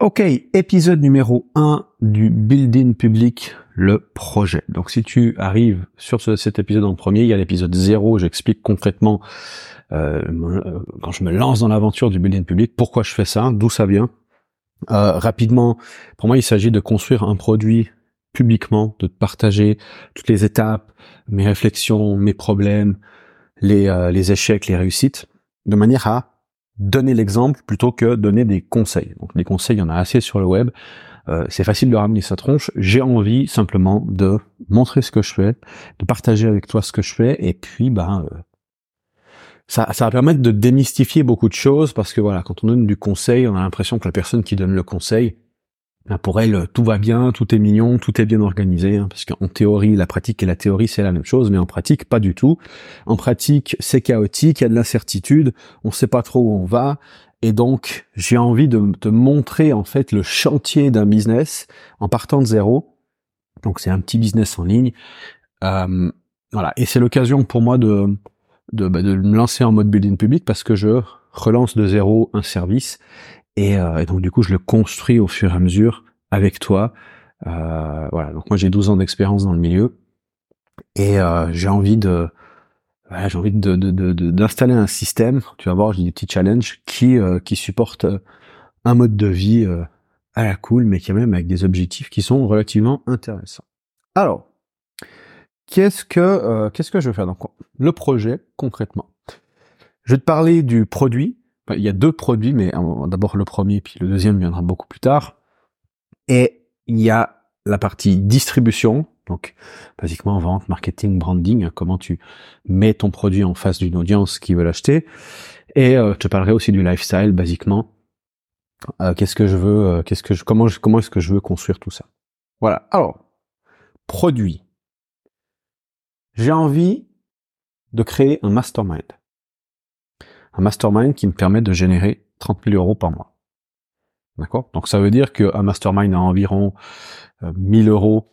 Ok, épisode numéro 1 du Building Public, le projet. Donc si tu arrives sur cet épisode en premier, il y a l'épisode 0, j'explique concrètement euh, quand je me lance dans l'aventure du Building Public, pourquoi je fais ça, d'où ça vient. Euh, rapidement, pour moi il s'agit de construire un produit publiquement, de partager toutes les étapes, mes réflexions, mes problèmes, les, euh, les échecs, les réussites, de manière à donner l'exemple plutôt que donner des conseils. Donc des conseils, il y en a assez sur le web. Euh, c'est facile de ramener sa tronche. J'ai envie simplement de montrer ce que je fais, de partager avec toi ce que je fais, et puis ben euh, ça, ça va permettre de démystifier beaucoup de choses parce que voilà, quand on donne du conseil, on a l'impression que la personne qui donne le conseil, pour elle, tout va bien, tout est mignon, tout est bien organisé, hein, parce qu'en théorie, la pratique et la théorie, c'est la même chose, mais en pratique, pas du tout. En pratique, c'est chaotique, il y a de l'incertitude, on ne sait pas trop où on va, et donc j'ai envie de te montrer en fait le chantier d'un business en partant de zéro. Donc c'est un petit business en ligne, euh, voilà, et c'est l'occasion pour moi de de, bah, de me lancer en mode building public parce que je relance de zéro un service euh, et, donc du coup, je le construis au fur et à mesure avec toi. Euh, voilà. Donc moi, j'ai 12 ans d'expérience dans le milieu et euh, j'ai envie de j'ai envie de, d'installer un système. Tu vas voir, j'ai des petits challenges qui qui supportent un mode de vie à la cool, mais quand même avec des objectifs qui sont relativement intéressants. Alors, qu'est-ce que qu'est-ce que je vais faire? Donc le projet concrètement Je vais te parler du produit il y a deux produits, mais euh, d'abord le premier, puis le deuxième viendra beaucoup plus tard. Et il y a la partie distribution, donc basiquement vente, marketing, branding, comment tu mets ton produit en face d'une audience qui veut l'acheter. Et euh, je te parlerai aussi du lifestyle, basiquement. Euh, qu'est-ce que je veux, qu'est-ce que je, comment, comment est-ce que je veux construire tout ça. Voilà. Alors, produit. J'ai envie de créer un mastermind un mastermind qui me permet de générer 30 000 euros par mois. D'accord? Donc ça veut dire qu'un mastermind a environ 1000 euh, euros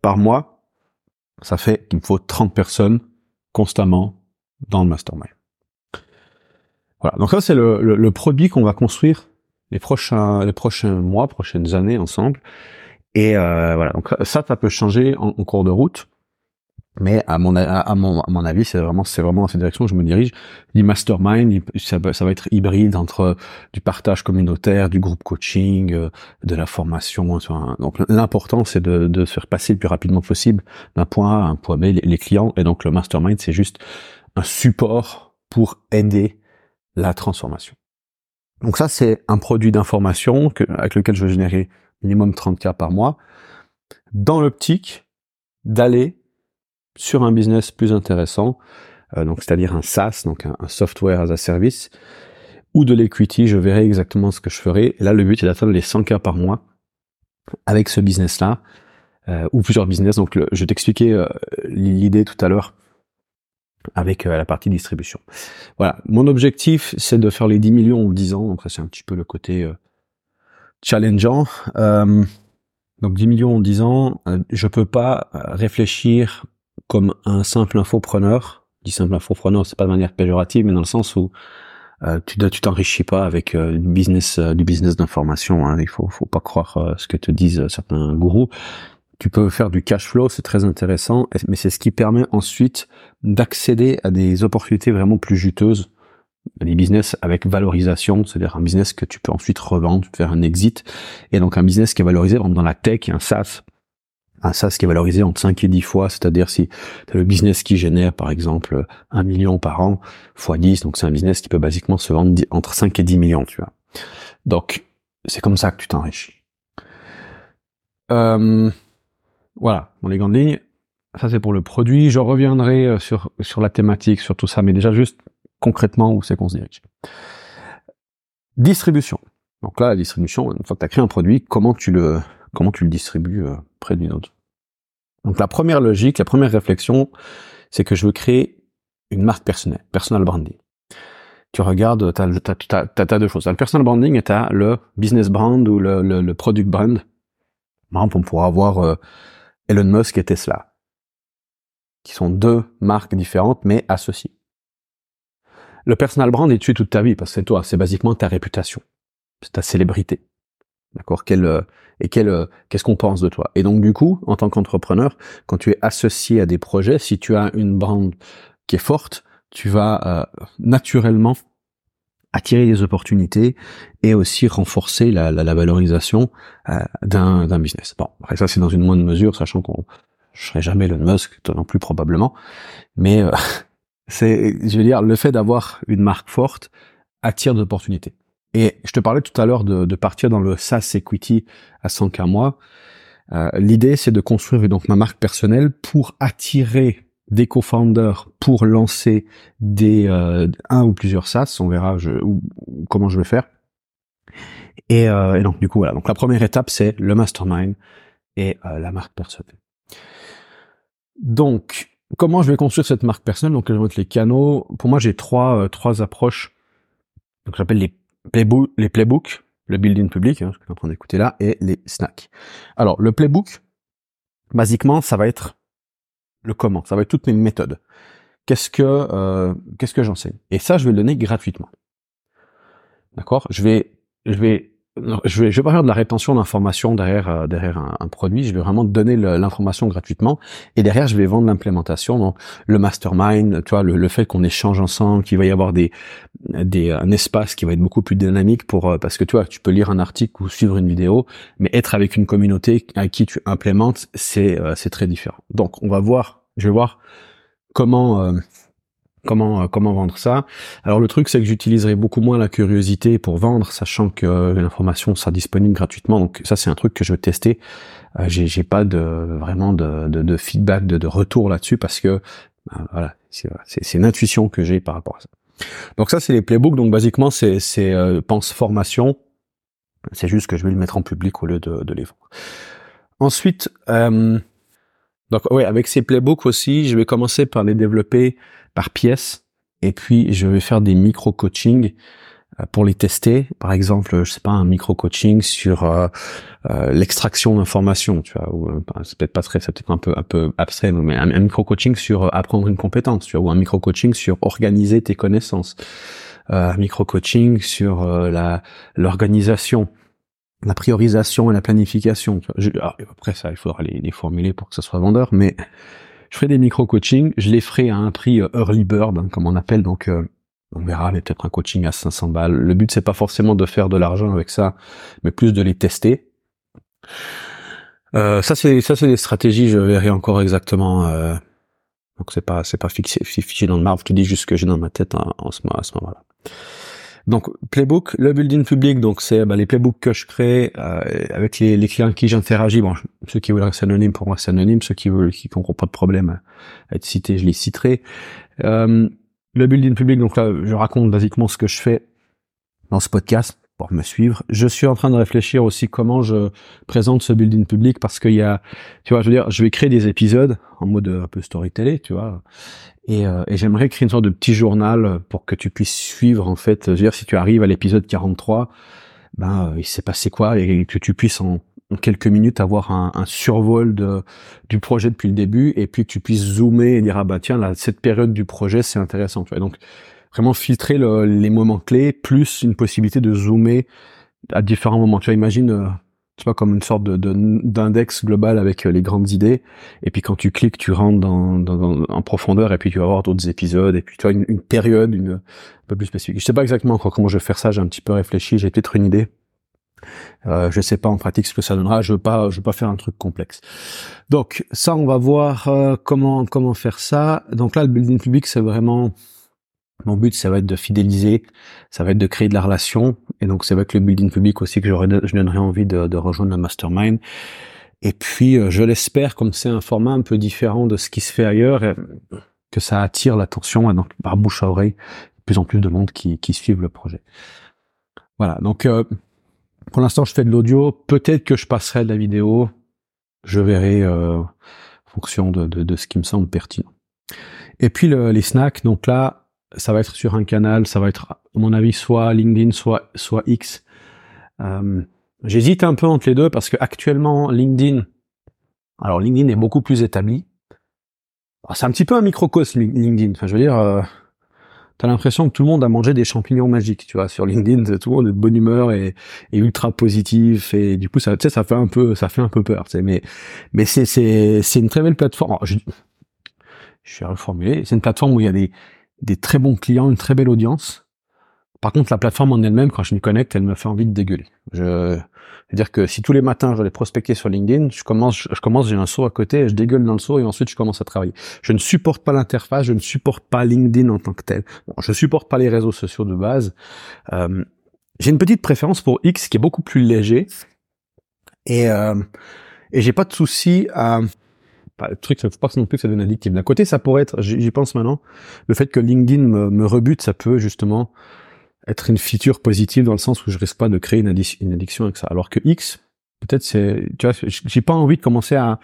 par mois. Ça fait qu'il me faut 30 personnes constamment dans le mastermind. Voilà, donc ça c'est le, produit qu'on va construire les prochains, les prochains mois, prochaines années ensemble. Et euh, voilà, donc ça, ça peut changer en cours de route. Mais à mon, à mon, à mon avis, c'est vraiment, c'est vraiment dans cette direction que je me dirige. Les mastermind, ça, ça, va être hybride entre du partage communautaire, du groupe coaching, euh, de la formation. Donc l'important, c'est de, de se faire passer le plus rapidement possible d'un point A à un point B les, clients. Et donc le mastermind, c'est juste un support pour aider la transformation. Donc ça, c'est un produit d'information avec lequel je vais générer minimum 30K par mois, dans l'optique d'aller sur un business plus intéressant, euh, donc c'est-à-dire un SaaS, donc un, software as a service, ou de l'equity, je verrai exactement ce que je ferai. Là, le but est d'atteindre les 100 cas par mois avec ce business-là, euh, ou plusieurs business. Donc, je t'expliquais euh, l'idée tout à l'heure avec la partie distribution. Voilà, mon objectif, c'est de faire les 10 millions en 10 ans. Donc, ça, c'est un petit peu le côté challengeant. donc, 10 millions en 10 ans, je peux pas réfléchir comme un simple infopreneur. Je dis simple infopreneur, c'est pas de manière péjorative, mais dans le sens où euh, tu tu t'enrichis pas avec euh, du business euh, du business d'information. Hein. Il faut faut pas croire ce que te disent certains gourous. Tu peux faire du cash flow, c'est très intéressant, mais c'est ce qui permet ensuite d'accéder à des opportunités vraiment plus juteuses, des business avec valorisation, c'est-à-dire un business que tu peux ensuite revendre, faire un exit, et donc un business qui est valorisé dans la tech, un SaaS, un SaaS qui est valorisé entre 5 et 10 fois, c'est-à-dire si tu as le business qui génère par exemple 1 million par an fois 10, donc c'est un business qui peut basiquement se vendre entre 5 et 10 millions, tu vois. Donc c'est comme ça que tu t'enrichis. Euh, voilà, dans les grandes lignes, ça c'est pour le produit. Je reviendrai euh, sur, sur la thématique, sur tout ça, mais déjà juste concrètement où c'est qu'on se dirige. Distribution. Donc là, la distribution, une fois que tu as créé un produit, comment tu le, comment tu le distribues euh, près d'une autre. Donc la première logique, la première réflexion, c'est que je veux créer une marque personnelle, personal branding. Tu regardes, tu as, deux choses. As le personal branding et tu as le business brand ou le, le, product brand. Par exemple, on pourra avoir euh, Elon Musk et Tesla, qui sont deux marques différentes mais associées. Le personal brand est tué toute ta vie parce que c'est toi, c'est basiquement ta réputation, c'est ta célébrité. D'accord? Quel et quel qu'est-ce qu'on pense de toi? Et donc du coup, en tant qu'entrepreneur, quand tu es associé à des projets, si tu as une brand qui est forte, tu vas naturellement attirer des opportunités et aussi renforcer la, valorisation euh, d'un business. Bon, après ça c'est dans une moindre mesure, sachant qu'on je serai jamais Elon Musk, toi non plus probablement, mais euh, c'est, je veux dire, le fait d'avoir une marque forte attire d'opportunités. Et je te parlais tout à l'heure de, de, partir dans le SaaS equity à 100K mois. Euh, L'idée, c'est de construire donc ma marque personnelle pour attirer des co-founders pour lancer des euh, un ou plusieurs SaaS, on verra je, comment je vais faire. Et, euh, et, donc du coup voilà, donc la première étape c'est le mastermind et euh, la marque personnelle. Donc comment je vais construire cette marque personnelle? Donc je vais les canaux. Pour moi j'ai trois euh, trois approches. Donc j'appelle les playbooks, les playbooks, le building public, hein, tu es en train d'écouter là, et les snacks. Alors le playbook, basiquement ça va être le comment. Ça va être toutes mes méthodes. Qu'est-ce que euh, qu'est-ce que j'enseigne? Et ça, je vais le donner gratuitement. D'accord? Je vais je vais je vais, je vais pas faire de la rétention d'informations derrière euh, derrière un, produit. Je vais vraiment donner l'information gratuitement et derrière je vais vendre l'implémentation. Donc le mastermind, tu vois, le, fait qu'on échange ensemble, qu'il va y avoir des des un espace qui va être beaucoup plus dynamique pour euh, parce que tu vois, tu peux lire un article ou suivre une vidéo, mais être avec une communauté à qui tu implémentes, c'est c'est très différent. Donc on va voir je vais voir comment euh, comment euh, comment vendre ça. Alors le truc c'est que j'utiliserai beaucoup moins la curiosité pour vendre, sachant que l'information sera disponible gratuitement. Donc ça c'est un truc que je vais tester. Euh, j'ai pas de vraiment de, de, de feedback, de, de retour là-dessus parce que voilà c'est une intuition que j'ai par rapport à ça. Donc ça c'est les playbooks. Donc basiquement c'est c'est pense formation. C'est juste que je vais le mettre en public au lieu de, de les vendre. Ensuite, euh, donc oui, avec ces playbooks aussi, je vais commencer par les développer par pièce et puis je vais faire des micro-coachings euh, pour les tester. Par exemple, je sais pas, un micro-coaching sur euh, euh, l'extraction d'informations, tu vois, ou c'est peut-être pas très, c'est peut-être un peu un peu abstrait, mais un, micro-coaching sur apprendre une compétence, tu vois, ou un micro-coaching sur organiser tes connaissances, un micro-coaching sur la l'organisation la priorisation et la planification. Ah, après ça, il faudra les, formuler pour que ça soit vendeur, mais je ferai des micro-coachings, je les ferai à un prix euh, early bird, hein, comme on appelle, donc euh, on verra, mais peut-être un coaching à 500 balles. Le but, c'est pas forcément de faire de l'argent avec ça, mais plus de les tester. Euh, ça, c'est ça, c'est des stratégies, je verrai encore exactement. Euh, donc c'est pas c'est pas fixé, fixé dans le marbre. Je te dis juste ce que j'ai dans ma tête en, en ce, à ce moment-là. Donc playbook, le building public, donc c'est bah, les playbooks que je crée euh, avec les, les, clients qui j'interagis. Bon, ceux qui veulent rester anonymes pour moi c'est anonyme, ceux qui veulent qui n'auront pas de problème à être cités, je les citerai. Euh, le building public, donc là je raconte basiquement ce que je fais dans ce podcast pour me suivre. Je suis en train de réfléchir aussi comment je présente ce building public parce qu'il y a, tu vois, je veux dire, je vais créer des épisodes en mode un peu storytelling, tu vois, et, euh, et j'aimerais créer une sorte de petit journal pour que tu puisses suivre, en fait, je veux dire, si tu arrives à l'épisode 43, ben, euh, il s'est passé quoi et que tu puisses en, quelques minutes avoir un, survol du projet depuis le début et puis que tu puisses zoomer et dire, ah bah tiens, là, cette période du projet, c'est intéressant, tu vois. Donc, vraiment filtrer les moments clés, plus une possibilité de zoomer à différents moments. Tu vois, imagine, euh, tu vois, comme une sorte de, d'index global avec euh, les grandes idées. Et puis quand tu cliques, tu rentres dans, dans, en profondeur et puis tu vas voir d'autres épisodes. Et puis tu vois une, une, période, une un peu plus spécifique. Je sais pas exactement encore comment je vais faire ça. J'ai un petit peu réfléchi. J'ai peut-être une idée. Euh, je sais pas en pratique ce que ça donnera. Je veux pas, je veux pas faire un truc complexe. Donc ça, on va voir euh, comment comment faire ça. Donc là, le building public, c'est vraiment mon but, ça va être de fidéliser, ça va être de créer de la relation, et donc c'est avec le building public aussi que je donnerai envie de, rejoindre la mastermind. Et puis, euh, je l'espère, comme c'est un format un peu différent de ce qui se fait ailleurs, que ça attire l'attention, et donc par bouche à oreille, de plus en plus de monde qui, qui suivent le projet. Voilà, donc euh, pour l'instant, je fais de l'audio. Peut-être que je passerai de la vidéo. Je verrai euh, en fonction de, de, de, ce qui me semble pertinent. Et puis le, les snacks, donc là, ça va être sur un canal, ça va être, à mon avis, soit LinkedIn, soit, soit X. Euh, J'hésite un peu entre les deux parce que actuellement, LinkedIn, alors LinkedIn est beaucoup plus établi. C'est un petit peu un microcosme LinkedIn. Enfin, je veux dire, euh, t'as l'impression que tout le monde a mangé des champignons magiques, tu vois, sur LinkedIn, tout le monde est de bonne humeur et, ultra positif et du coup ça, tu sais, ça fait un peu, ça fait un peu peur, tu sais, mais mais c'est c'est c'est une très belle plateforme. je, je vais reformuler, c'est une plateforme où il y a des des très bons clients, une très belle audience. Par contre, la plateforme en elle-même, quand je m'y connecte, elle me fait envie de dégueuler. Je, c'est-à-dire que si tous les matins je les prospecter sur LinkedIn, je commence, je commence, j'ai un saut à côté, je dégueule dans le saut et ensuite je commence à travailler. Je ne supporte pas l'interface, je ne supporte pas LinkedIn en tant que tel. Bon, je supporte pas les réseaux sociaux de base. Euh, j'ai une petite préférence pour X qui est beaucoup plus léger et euh, et j'ai pas de souci à le truc, faut pas non plus que ça devienne addictif. D'un côté, ça pourrait être, j'y pense maintenant, le fait que LinkedIn me, me rebute, ça peut justement être une feature positive dans le sens où je risque pas de créer une, addiction avec ça. Alors que X, peut-être c'est, tu vois, j'ai pas envie de commencer à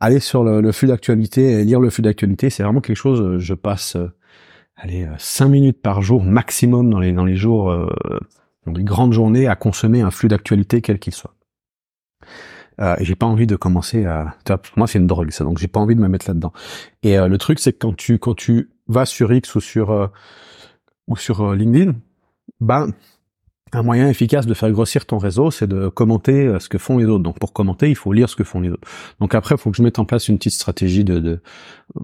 aller sur le, flux d'actualité et lire le flux d'actualité. C'est vraiment quelque chose, je passe, euh, allez, euh, cinq minutes par jour maximum dans les, dans les jours, euh, dans les grandes journées à consommer un flux d'actualité quel qu'il soit. Euh, j'ai pas envie de commencer à, pour moi c'est une drogue ça, donc j'ai pas envie de me mettre là-dedans. Et le truc c'est que quand tu, quand tu vas sur X ou sur, ou sur LinkedIn, ben, un moyen efficace de faire grossir ton réseau, c'est de commenter euh, ce que font les autres. Donc pour commenter, il faut lire ce que font les autres. Donc après, il faut que je mette en place une petite stratégie de, de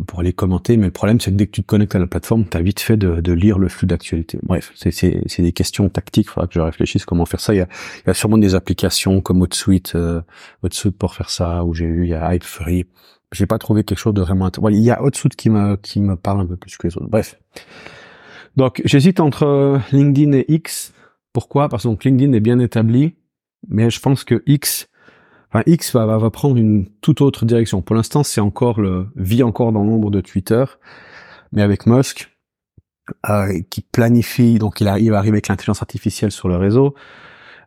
pour aller commenter. Mais le problème, c'est que dès que tu te connectes à la plateforme, tu as vite fait de, de lire le flux d'actualité. Bref, c'est des questions tactiques. Il faudra que je réfléchisse comment faire ça. Il y a, il y a sûrement des applications comme HotSuite, euh, HotSuite pour faire ça, où j'ai eu, il y a Hypefree. J'ai pas trouvé quelque chose de vraiment intéressant. il y a HotSuite qui me, qui me parle un peu plus que les autres. Bref. Donc j'hésite entre euh, LinkedIn et X. Pourquoi? Parce que LinkedIn est bien établi, mais je pense que X, enfin X va, prendre une toute autre direction. Pour l'instant, c'est encore le vit encore dans l'ombre de Twitter, mais avec Musk euh, qui planifie, donc il arrive, arriver avec l'intelligence artificielle sur le réseau.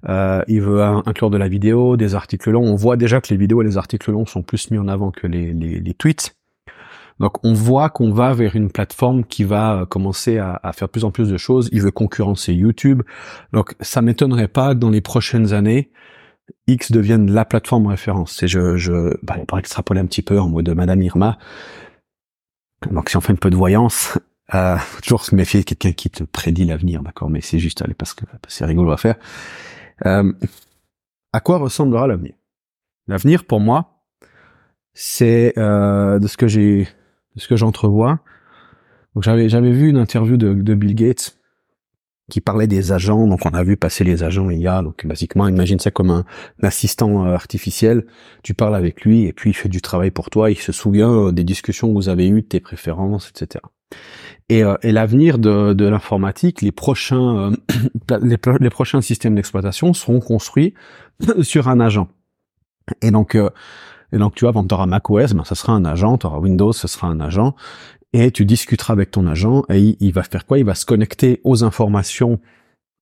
Euh, il veut inclure de la vidéo, des articles longs. On voit déjà que les vidéos et les articles longs sont plus mis en avant que les tweets. Donc on voit qu'on va vers une plateforme qui va euh, commencer à, faire plus en plus de choses. Il veut concurrencer YouTube. Donc ça m'étonnerait pas que dans les prochaines années, X devienne la plateforme référence. C'est je, je bah, pour extrapoler un petit peu en mode de Madame Irma. Donc si on fait un peu de voyance, euh, toujours se méfier de quelqu'un qui te prédit l'avenir, d'accord Mais c'est juste allez parce que c'est rigolo à faire. Euh, à quoi ressemblera l'avenir? L'avenir pour moi, c'est euh, de ce que j'ai ce que j'entrevois. Donc j'avais j'avais vu une interview de, de, Bill Gates qui parlait des agents. Donc on a vu passer les agents IA. Donc basiquement, imagine ça comme un, assistant euh, artificiel. Tu parles avec lui et puis il fait du travail pour toi. Il se souvient euh, des discussions que vous avez eues, tes préférences, etc. Et, euh, et l'avenir de, de l'informatique, les prochains les, les, prochains systèmes d'exploitation seront construits sur un agent. Et donc et donc, tu vois, quand tu auras macOS, ben, ça sera un agent, tu auras Windows, ce sera un agent, et tu discuteras avec ton agent, et il, va faire quoi? Il va se connecter aux informations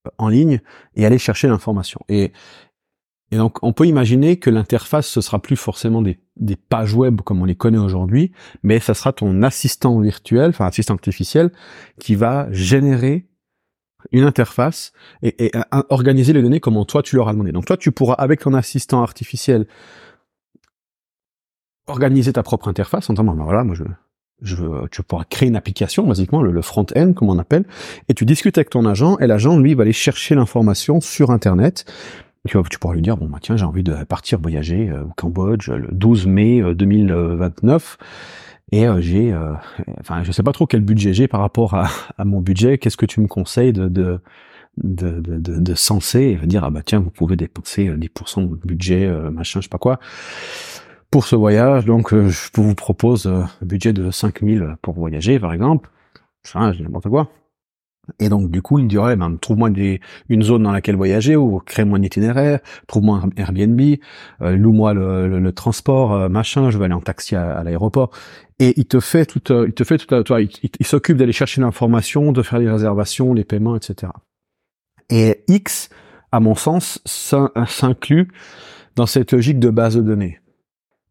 euh, en ligne et aller chercher l'information. Et, donc, on peut imaginer que l'interface, ce sera plus forcément des, pages web comme on les connaît aujourd'hui, mais ça sera ton assistant virtuel, enfin assistant artificiel, qui va générer une interface et, et, organiser les données comme toi tu leur as demandé. Donc toi, tu pourras, avec ton assistant artificiel, organiser ta propre interface en disant, ben voilà, moi je, je veux, tu pourras créer une application, basiquement, le, front-end, comme on appelle, et tu discutes avec ton agent, et l'agent, lui, va aller chercher l'information sur Internet. Tu, tu pourras lui dire, bon, bah, tiens, j'ai envie de partir voyager euh, au Cambodge le 12 mai 2029, euh, et euh, j'ai, enfin, je sais pas trop quel budget j'ai par rapport à, à mon budget, qu'est-ce que tu me conseilles de, de de, de, de, de dire ah bah tiens vous pouvez dépenser 10% de budget machin je sais pas quoi pour ce voyage, donc euh, je vous propose euh, un budget de 5000 pour voyager, par exemple. Ça, n'importe quoi. Et donc du coup, il me dirait, ben, trouve-moi une zone dans laquelle voyager ou crée-moi un itinéraire, trouve-moi un Airbnb, euh, loue-moi le, transport, machin, je vais aller en taxi à, l'aéroport. Et il te fait tout, il te fait tout, toi, il, il s'occupe d'aller chercher l'information, de faire les réservations, les paiements, etc. Et X, à mon sens, s'inclut dans cette logique de base de données.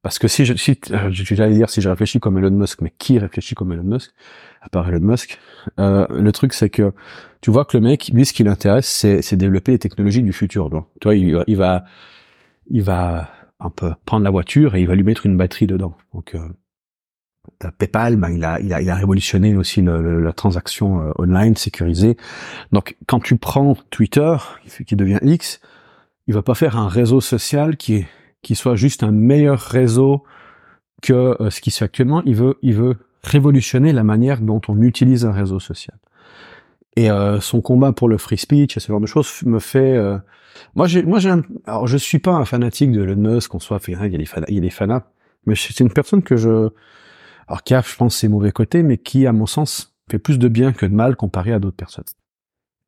Parce que si je, si, euh, j'allais dire si je réfléchis comme Elon Musk, mais qui réfléchit comme Elon Musk, à part Elon Musk, euh, le truc c'est que tu vois que le mec, lui, ce qui l'intéresse, c'est, développer les technologies du futur. Donc, tu vois, il, il, va, il va un peu prendre la voiture et il va lui mettre une batterie dedans. Donc, euh, PayPal, ben, il, a, il, a, il a révolutionné aussi le, la transaction euh, online sécurisée. Donc, quand tu prends Twitter, qui devient X, il va pas faire un réseau social qui, est, qui soit juste un meilleur réseau que euh, ce qui se fait actuellement. Il veut, il veut révolutionner la manière dont on utilise un réseau social. Et euh, son combat pour le free speech et ce genre de choses me fait. moi, j'ai, moi, j'ai. Alors, je suis pas un fanatique de Elon Musk, qu'on soit. Il y a des, il y a des mais c'est une personne que je alors qui a, je pense, ses mauvais côtés, mais qui, à mon sens, fait plus de bien que de mal comparé à d'autres personnes.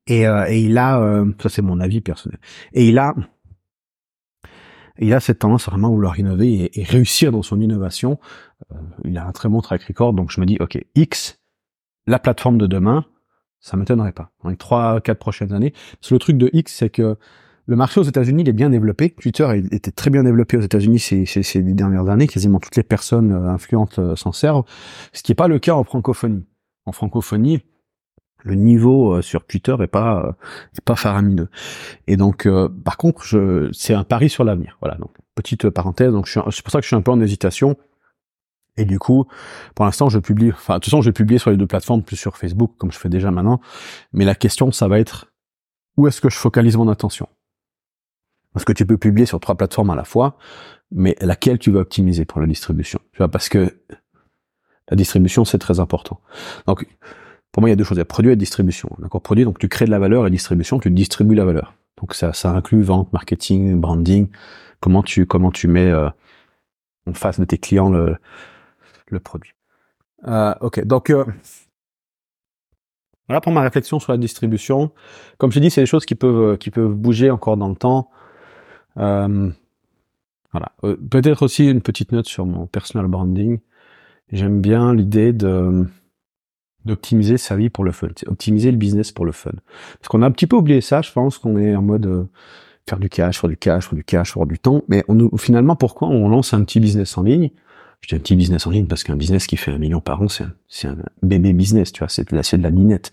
Et, euh, et il a, euh, ça c'est mon avis personnel, et il a, il a cette tendance à vraiment vouloir innover et, réussir dans son innovation. Euh, il a un très bon track record, donc je me dis, ok, X, la plateforme de demain, ça m'étonnerait pas. Dans les trois, quatre prochaines années. Parce que le truc de X, c'est que le marché aux États-Unis il est bien développé. Twitter était très bien développé aux États-Unis ces, ces, ces, dernières années. Quasiment toutes les personnes euh, influentes euh, s'en servent, ce qui n'est pas le cas en francophonie. En francophonie, le niveau euh, sur Twitter est pas est pas faramineux. Et donc, par contre, je, c'est un pari sur l'avenir. Voilà. Donc, petite parenthèse. Donc, c'est pour ça que je suis un peu en hésitation. Et du coup, pour l'instant, je publie. Enfin, de toute façon, je vais publier sur les deux plateformes, plus sur Facebook, comme je fais déjà maintenant. Mais la question, ça va être où est-ce que je focalise mon attention? Parce que tu peux publier sur trois plateformes à la fois, mais laquelle tu vas optimiser pour la distribution? Tu vois, parce que la distribution, c'est très important. Donc, pour moi, il y a deux choses. Il y a produit et distribution. D'accord Produit, donc tu crées de la valeur et distribution, tu distribues la valeur. Donc ça, ça inclut vente, marketing, branding, comment tu, comment tu mets euh, en face de tes clients le, le produit. Euh, ok, donc euh, voilà pour ma réflexion sur la distribution. Comme je dis, c'est des choses qui peuvent, qui peuvent bouger encore dans le temps. Euh, voilà. Euh, peut-être aussi une petite note sur mon personal branding. J'aime bien l'idée de d'optimiser sa vie pour le fun, optimiser le business pour le fun. Parce qu'on a un petit peu oublié ça, je pense qu'on est en mode euh, faire du cash, faire du cash, faire du cash, faire du temps. Mais on, finalement, pourquoi on lance un petit business en ligne? Je dis un petit business en ligne parce qu'un business qui fait un million par an, c'est un, un, bébé business, tu vois, c'est de de la minette.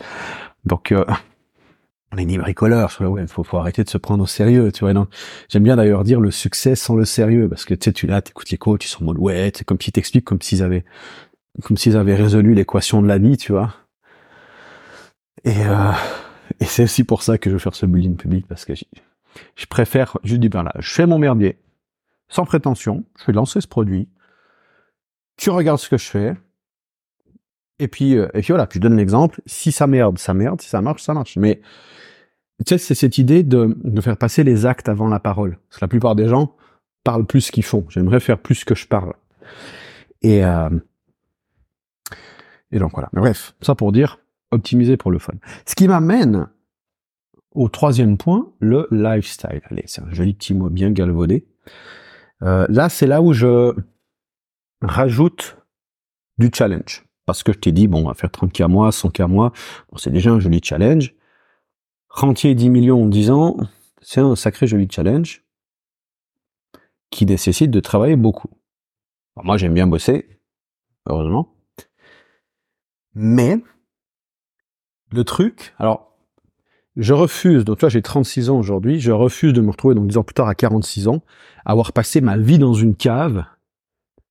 Donc, euh, on est ni bricoleur sur le web, faut, faut arrêter de se prendre au sérieux, tu vois. J'aime bien d'ailleurs dire le succès sans le sérieux, parce que tu sais, tu là, t'écoutes les coachs, ils sont en mode ouais, c'est comme s'ils t'expliquent comme s'ils avaient, comme s'ils avaient résolu l'équation de la vie, tu vois. Et euh, et c'est aussi pour ça que je veux faire ce bullying public, parce que je préfère juste dire ben là, je fais mon merdier, sans prétention, je vais lancer ce produit, tu regardes ce que je fais, et puis, euh, et puis voilà, puis je donne l'exemple. Si ça merde, ça merde. Si ça marche, ça marche. Mais tu sais, c'est cette idée de, de faire passer les actes avant la parole. Parce que la plupart des gens parlent plus qu'ils font. J'aimerais faire plus que je parle. Et, euh, et donc voilà. Mais bref, ça pour dire optimiser pour le fun. Ce qui m'amène au troisième point, le lifestyle. Allez, c'est un joli petit mot bien galvaudé. Euh, là, c'est là où je rajoute du challenge. Parce que je t'ai dit, bon, on va faire 30K à mois, 100K à mois. C'est déjà un joli challenge. Rentier 10 millions en 10 ans, c'est un sacré joli challenge qui nécessite de travailler beaucoup. moi, j'aime bien bosser, heureusement. Mais, le truc, alors, je refuse, donc toi j'ai 36 ans aujourd'hui, je refuse de me retrouver donc 10 ans plus tard à 46 ans, avoir passé ma vie dans une cave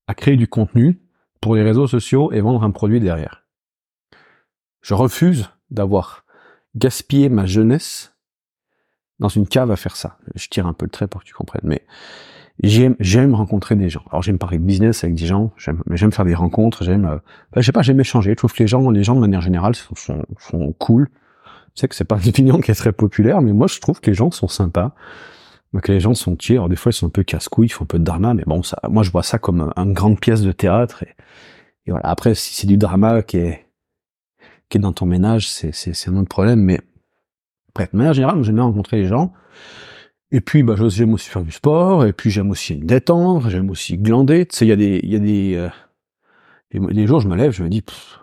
à créer du contenu pour les réseaux sociaux et vendre un produit derrière. Je refuse d'avoir gaspillé ma jeunesse dans une cave à faire ça. Je tire un peu le trait pour que tu comprennes, mais j'aime j'aime rencontrer des gens. Alors j'aime parler de business avec des gens, j'aime j'aime faire des rencontres, j'aime euh, je pas, j'aime échanger. Je trouve que les gens les gens de manière générale sont, sont, sont cool. Je sais que c'est pas une opinion qui est très populaire, mais moi je trouve que les gens sont sympas que les gens sont. Alors des fois, ils sont un peu casse-couilles, ils font un peu de drama, mais bon, ça, moi, je vois ça comme une grande pièce de théâtre. Et, voilà. Après, si c'est du drama qui est qui est dans ton ménage, c'est c'est un autre problème. Mais bref, de manière générale, j'aime bien rencontrer les gens. Et puis, bah, j'aime aussi faire du sport. Et puis, j'aime aussi me détendre. J'aime aussi glander. Tu sais, il y a des il y a des euh, les, jours, je me lève, je me dis,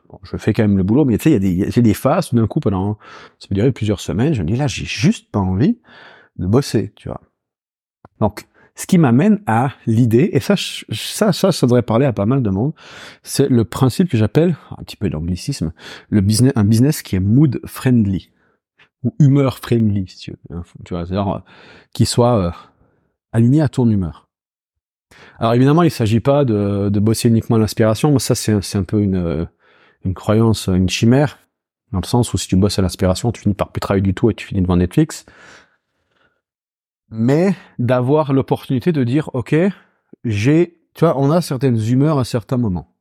bon, je fais quand même le boulot, mais tu sais, il y a des, a des phases, d'un coup, pendant, ça peut durer plusieurs semaines, je me dis, là, j'ai juste pas envie de bosser, tu vois. Donc, ce qui m'amène à l'idée, et ça, ça, ça, ça devrait parler à pas mal de monde, c'est le principe que j'appelle, un petit peu d'anglicisme, le business, un business qui est mood friendly, ou humeur friendly, hein, tu vois, c'est-à-dire, euh, qui soit euh, aligné à ton humeur. Alors évidemment, il s'agit pas de, de bosser uniquement l'inspiration, ça c'est un peu une une croyance, une chimère, dans le sens où si tu bosses à l'inspiration, tu finis par plus travailler du tout et tu finis devant Netflix. Mais d'avoir l'opportunité de dire, ok, j'ai, tu vois, on a certaines humeurs à certains moments.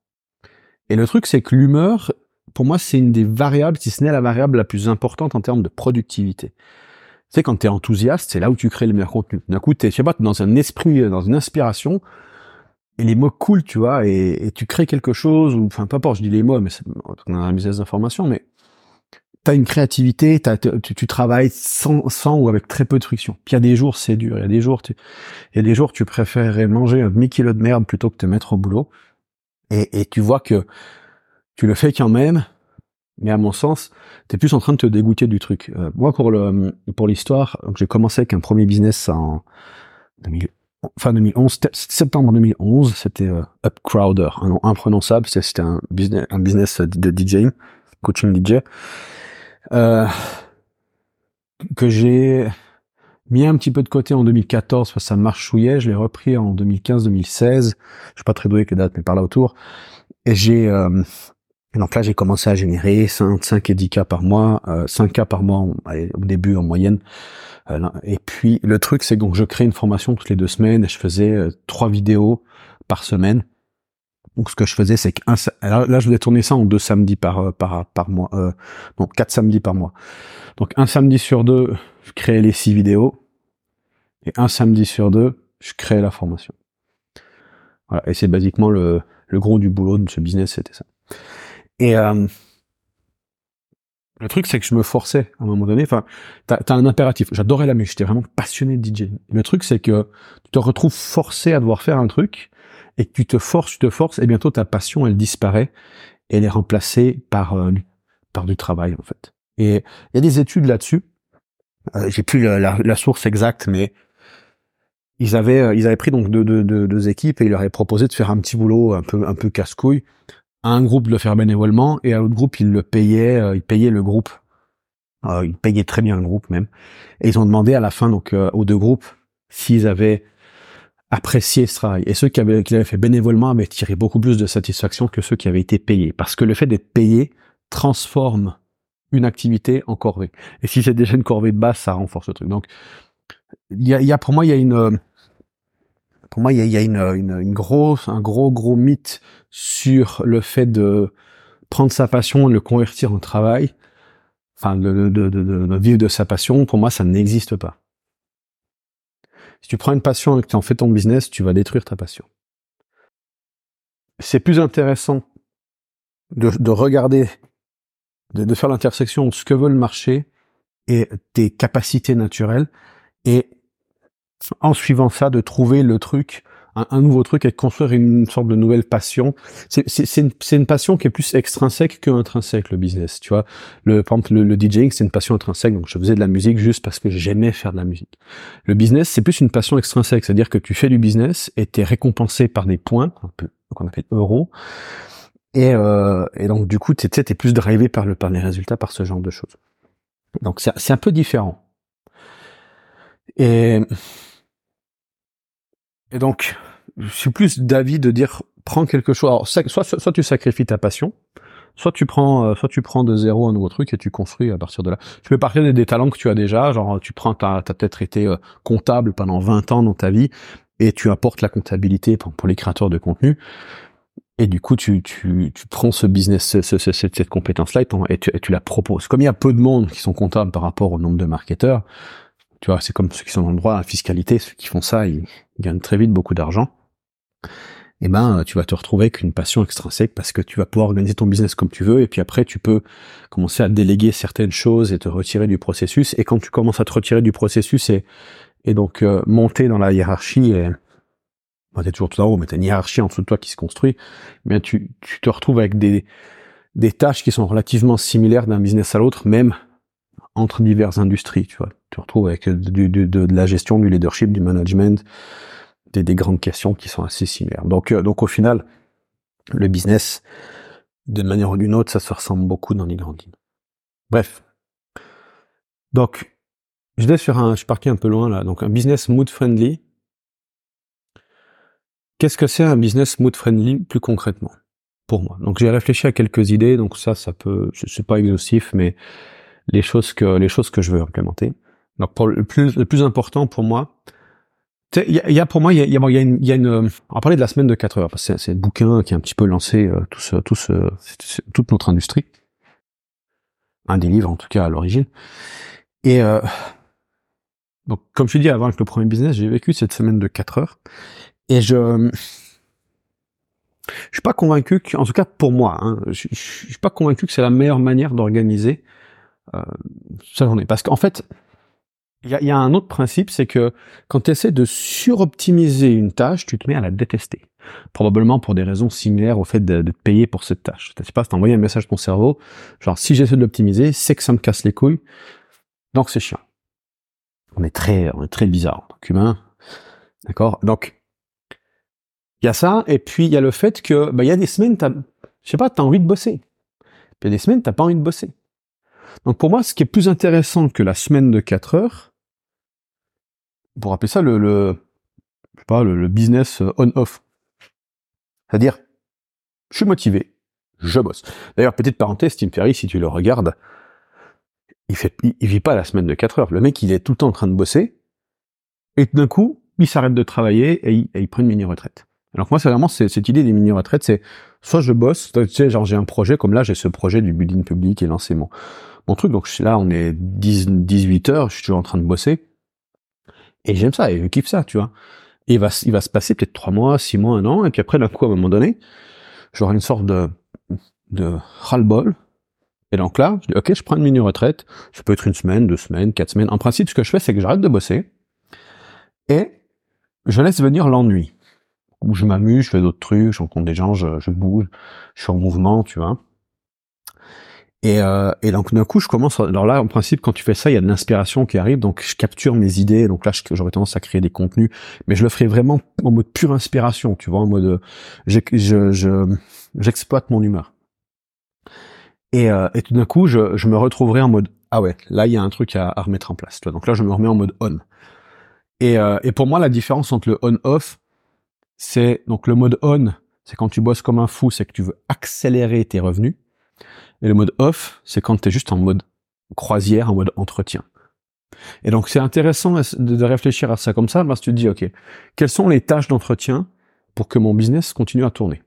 Et le truc, c'est que l'humeur, pour moi, c'est une des variables, si ce n'est la variable la plus importante en termes de productivité. Tu sais, quand tu es enthousiaste, c'est là où tu crées le meilleur contenu. D'un coup, tu je sais pas, dans un esprit, dans une inspiration, et les mots coulent, tu vois, et, tu crées quelque chose, ou, enfin, pas importe, je dis les mots, mais on a un business d'information, mais t'as une créativité, tu, tu, travailles sans, sans ou avec très peu de friction. Puis il y a des jours, c'est dur. Il y a des jours, tu, il y a des jours, tu préférerais manger un demi-kilo de merde plutôt que te mettre au boulot. Et, et tu vois que tu le fais quand même, mais à mon sens, tu es plus en train de te dégoûter du truc. Euh, moi, pour le pour l'histoire, j'ai commencé avec un premier business en 2000, fin 2011, septembre 2011, c'était euh, Upcrowder, un nom imprononçable, c'était un business, un business de DJing, coaching DJ, euh, que j'ai mis un petit peu de côté en 2014 parce que ça marchouillait, je l'ai repris en 2015-2016, je suis pas très doué avec les dates, mais par là autour, et j'ai euh, donc là j'ai commencé à générer 5, 5 et 10 cas par mois, euh, 5 cas par mois au début en moyenne, euh, et puis le truc, c'est que je crée une formation toutes les deux semaines et je faisais euh, trois vidéos par semaine. Donc ce que je faisais, c'est que là, je voulais tourner ça en deux samedis par euh, par par mois, euh, donc quatre samedis par mois. Donc un samedi sur deux, je créais les six vidéos et un samedi sur deux, je créais la formation. Voilà, et c'est basiquement le le gros du boulot de ce business, c'était ça. Et euh, le truc, c'est que je me forçais à un moment donné. Enfin, t'as as un impératif. J'adorais la musique. J'étais vraiment passionné de DJ. Le truc, c'est que tu te retrouves forcé à devoir faire un truc et que tu te forces, tu te forces, et bientôt ta passion, elle disparaît et elle est remplacée par euh, par du travail en fait. Et il y a des études là-dessus. Euh, J'ai plus la, la, source exacte, mais ils avaient euh, ils avaient pris donc deux, deux, deux, équipes et ils leur avaient proposé de faire un petit boulot un peu un peu casse-couille un groupe de le faire bénévolement et à l'autre groupe ils le payaient, euh, ils payaient le groupe. Euh, ils payaient très bien le groupe même. Et ils ont demandé à la fin donc euh, aux deux groupes s'ils avaient apprécié ce travail. Et ceux qui avaient, qui fait bénévolement avaient tiré beaucoup plus de satisfaction que ceux qui avaient été payés. Parce que le fait d'être payé transforme une activité en corvée. Et si c'est déjà une corvée de base, ça renforce le truc. Donc, il y a, y a, pour moi, il y a une, pour moi, il y a, une, grosse, un gros, gros mythe sur le fait de prendre sa passion et le convertir en travail. Enfin, de, de, de, vivre de sa passion. Pour moi, ça n'existe pas. Si tu prends une passion et que tu en fais ton business, tu vas détruire ta passion. C'est plus intéressant de, de regarder, de, de faire l'intersection entre ce que veut le marché et tes capacités naturelles et en suivant ça, de trouver le truc, un, nouveau truc et de construire une sorte de nouvelle passion. C'est une, une, passion qui est plus extrinsèque que intrinsèque, le business. Tu vois, le, par exemple, le, DJing, c'est une passion intrinsèque. Donc, je faisais de la musique juste parce que j'aimais faire de la musique. Le business, c'est plus une passion extrinsèque. C'est-à-dire que tu fais du business et tu es récompensé par des points, un peu, qu'on appelle euros. Et, euh, et donc, du coup, tu es, plus drivé par, le, par les résultats, par ce genre de choses. Donc, c'est un peu différent. Et et donc, je suis plus d'avis de dire prends quelque chose. Alors, soit, soit, tu sacrifies ta passion, soit tu prends, euh, soit tu prends de zéro un nouveau truc et tu construis à partir de là. Tu peux partir des, des talents que tu as déjà, genre tu prends, t'as as, peut-être été euh, comptable pendant 20 ans dans ta vie et tu apportes la comptabilité pour, pour les créateurs de contenu. Et du coup, tu, tu, tu prends ce business, ce, ce, cette, compétence-là et, tu, et tu la proposes. Comme il y a peu de monde qui sont comptables par rapport au nombre de marketeurs, tu vois, c'est comme ceux qui sont dans le droit à la fiscalité, ceux qui font ça, ils gagnent très vite beaucoup d'argent. Et eh ben, tu vas te retrouver avec une passion extrinsèque parce que tu vas pouvoir organiser ton business comme tu veux et puis après tu peux commencer à déléguer certaines choses et te retirer du processus. Et quand tu commences à te retirer du processus et, et donc euh, monter dans la hiérarchie et bon, t'es toujours tout en haut, mais t'as une hiérarchie en dessous de toi qui se construit, eh bien tu, tu te retrouves avec des, des tâches qui sont relativement similaires d'un business à l'autre, même entre diverses industries, tu vois. Tu retrouves avec de, la gestion, du leadership, du management, des, des grandes questions qui sont assez similaires. Donc, euh, donc au final, le business, d'une manière ou d'une autre, ça se ressemble beaucoup dans les grandes lignes. Bref. Donc, je vais sur un, je parti un peu loin là. Donc, un business mood friendly. qu'est-ce que c'est un business mood friendly plus concrètement pour moi? Donc j'ai réfléchi à quelques idées, donc ça, ça peut, je suis pas exhaustif, mais les choses que les choses que je veux implémenter. Donc pour le plus le plus important pour moi, il y, y a, pour moi il y a, y a, une, y a une on va parler de la semaine de 4 heures parce que c'est le bouquin qui a un petit peu lancé euh, tout ce, tout ce, toute notre industrie. Un des livres en tout cas à l'origine. Et euh, donc comme je te dis avant avec le premier business j'ai vécu cette semaine de 4 heures. Et je je suis pas convaincu que, en tout cas pour moi, hein, je, je, suis pas convaincu que c'est la meilleure manière d'organiser sa journée. Parce qu'en fait, il y a, un autre principe, c'est que quand tu essaies de suroptimiser une tâche, tu te mets à la détester. Probablement pour des raisons similaires au fait de, de te payer pour cette tâche. Tu sais pas, envoyé un message à ton cerveau, genre si j'essaie de l'optimiser, c'est que ça me casse les couilles, donc c'est chiant. On est très, on est très bizarre en tant d'accord? Donc il y a ça, et puis il y a le fait que, bah, il y a des semaines, je sais pas, t'as envie de bosser. Puis il y a des semaines, t'as pas envie de bosser. Donc pour moi, ce qui est plus intéressant que la semaine de 4 heures, pour appeler ça le, je sais pas, le, business on-off. C'est-à-dire, je suis motivé, je bosse. D'ailleurs, petite parenthèse, Tim Ferry, si tu le regardes, il fait, il, vit pas la semaine de 4 heures. Le mec, il est tout le temps en train de bosser, et d'un coup, il s'arrête de travailler et il, prend une mini-retraite. Alors moi, c'est vraiment cette idée des mini-retraites, c'est soit je bosse, tu sais, genre j'ai un projet, comme là, j'ai ce projet du building public et lancer mon, mon truc, donc là, on est 10, 18 heures, je suis toujours en train de bosser, et j'aime ça, et je kiffe ça, tu vois. Et il va, il va se passer peut-être trois mois, six mois, un an, et puis après, d'un coup, à un moment donné, j'aurai une sorte de, de ras-le-bol. Et donc là, je dis, ok, je prends une mini-retraite. Ça peut être une semaine, deux semaines, quatre semaines. En principe, ce que je fais, c'est que j'arrête de bosser. Et je laisse venir l'ennui. Où je m'amuse, je fais d'autres trucs, je rencontre des gens, je bouge, je suis en mouvement, tu vois. Et, euh, et donc d'un coup, je commence. Alors là, en principe, quand tu fais ça, il y a de l'inspiration qui arrive. Donc je capture mes idées. Donc là, j'aurais tendance à créer des contenus, mais je le ferai vraiment en mode pure inspiration. Tu vois, en mode, je, j'exploite mon humeur. Et, euh, et tout d'un coup, je, je me retrouverai en mode ah ouais, là il y a un truc à, à remettre en place. Donc là, je me remets en mode on. Et, euh, et pour moi, la différence entre le on-off, c'est donc le mode on, c'est quand tu bosses comme un fou, c'est que tu veux accélérer tes revenus. Et le mode off, c'est quand tu es juste en mode croisière, en mode entretien. Et donc c'est intéressant de réfléchir à ça comme ça, parce que tu te dis, OK, quelles sont les tâches d'entretien pour que mon business continue à tourner?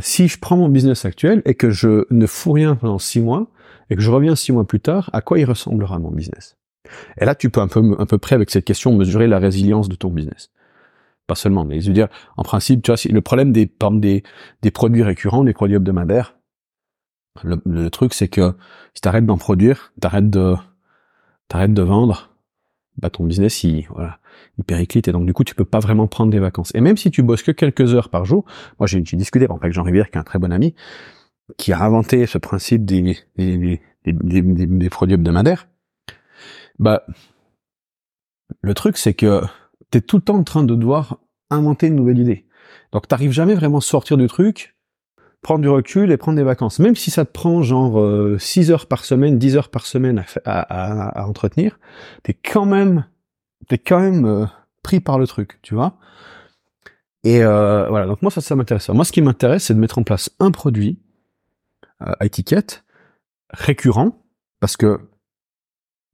Si je prends mon business actuel et que je ne fous rien pendant six mois, et que je reviens six mois plus tard, à quoi il ressemblera mon business? Et là, tu peux un peu, un peu près avec cette question mesurer la résilience de ton business. Pas seulement, mais je veux dire, en principe, tu vois, le problème des, des, des produits récurrents, des produits hebdomadaires, le, truc, c'est que si t'arrêtes d'en produire, t'arrêtes de, t'arrêtes de vendre, bah ton business, il, voilà, il périclite et donc du coup, tu peux pas vraiment prendre des vacances. Et même si tu bosses que quelques heures par jour, moi j'ai discuté avec Jean Rivière, qui est un très bon ami, qui a inventé ce principe des, des, des, des produits hebdomadaires. Bah, le truc, c'est que t'es tout le temps en train de devoir inventer une nouvelle idée. Donc t'arrives jamais vraiment à sortir du truc prendre du recul et prendre des vacances. Même si ça te prend genre 6 euh, heures par semaine, 10 heures par semaine à, à, entretenir, t'es quand même, t'es quand même euh, pris par le truc, tu vois. Et euh, voilà, donc moi ça, ça m'intéresse. Moi ce qui m'intéresse, c'est de mettre en place un produit à étiquette récurrent, parce que